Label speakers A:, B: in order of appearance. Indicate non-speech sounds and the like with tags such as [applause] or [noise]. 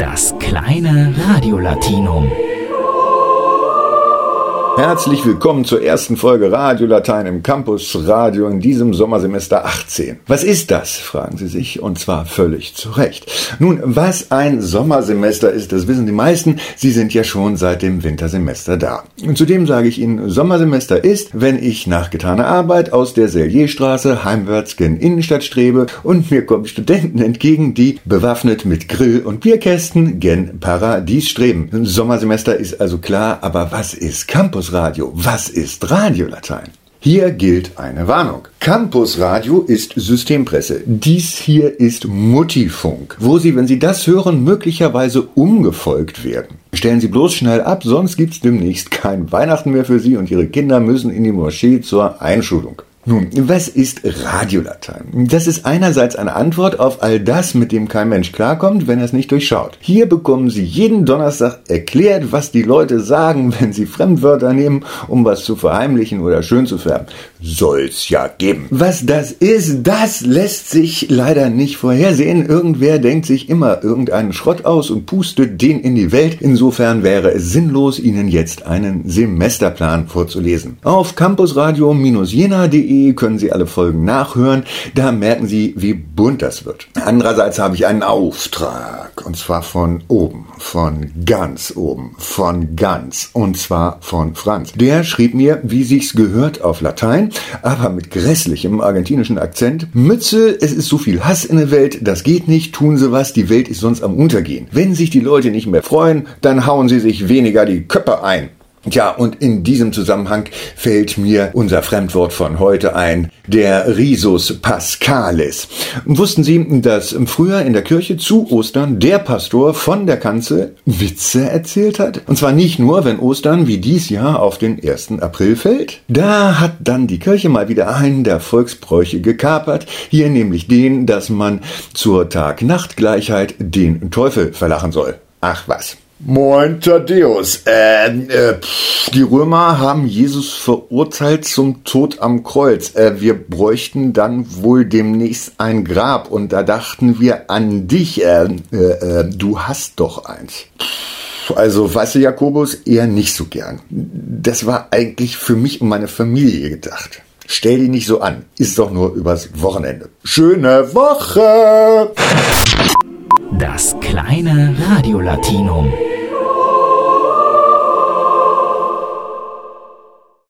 A: Das kleine Radiolatinum.
B: Herzlich willkommen zur ersten Folge Radio Latein im Campus Radio in diesem Sommersemester 18. Was ist das, fragen Sie sich, und zwar völlig zu Recht. Nun, was ein Sommersemester ist, das wissen die meisten. Sie sind ja schon seit dem Wintersemester da. Und zudem sage ich Ihnen, Sommersemester ist, wenn ich nach getaner Arbeit aus der Sellierstraße heimwärts gen Innenstadt strebe und mir kommen Studenten entgegen, die bewaffnet mit Grill und Bierkästen gen Paradies streben. Sommersemester ist also klar, aber was ist Campus? Campusradio. Was ist Radiolatein? Hier gilt eine Warnung. Campusradio ist Systempresse. Dies hier ist Muttifunk, wo Sie, wenn Sie das hören, möglicherweise umgefolgt werden. Stellen Sie bloß schnell ab, sonst gibt's demnächst kein Weihnachten mehr für Sie und Ihre Kinder müssen in die Moschee zur Einschulung. Nun, was ist Radiolatein? Das ist einerseits eine Antwort auf all das, mit dem kein Mensch klarkommt, wenn er es nicht durchschaut. Hier bekommen Sie jeden Donnerstag erklärt, was die Leute sagen, [laughs] wenn sie Fremdwörter nehmen, um was zu verheimlichen oder schön zu färben. Soll's ja geben. Was das ist, das lässt sich leider nicht vorhersehen. Irgendwer denkt sich immer irgendeinen Schrott aus und pustet den in die Welt. Insofern wäre es sinnlos, Ihnen jetzt einen Semesterplan vorzulesen. Auf campusradio-jena.de können Sie alle Folgen nachhören. Da merken Sie, wie bunt das wird. Andererseits habe ich einen Auftrag. Und zwar von oben. Von ganz oben. Von ganz. Und zwar von Franz. Der schrieb mir, wie sich's gehört auf Latein, aber mit grässlichem argentinischen Akzent. Mütze, es ist so viel Hass in der Welt, das geht nicht, tun Sie was, die Welt ist sonst am Untergehen. Wenn sich die Leute nicht mehr freuen, dann hauen sie sich weniger die Köpfe ein. Tja, und in diesem Zusammenhang fällt mir unser Fremdwort von heute ein, der Risus Pascalis. Wussten Sie, dass früher in der Kirche zu Ostern der Pastor von der Kanzel Witze erzählt hat? Und zwar nicht nur, wenn Ostern wie dies Jahr auf den 1. April fällt. Da hat dann die Kirche mal wieder einen der Volksbräuche gekapert, hier nämlich den, dass man zur Tag-Nacht-Gleichheit den Teufel verlachen soll. Ach was. Moin Thaddeus. Äh, äh, die Römer haben Jesus verurteilt zum Tod am Kreuz. Äh, wir bräuchten dann wohl demnächst ein Grab und da dachten wir an dich. Äh, äh, äh du hast doch eins. Also, weißt du, Jakobus, eher nicht so gern. Das war eigentlich für mich und meine Familie gedacht. Stell dich nicht so an. Ist doch nur übers Wochenende. Schöne Woche!
A: Das kleine Radiolatinum.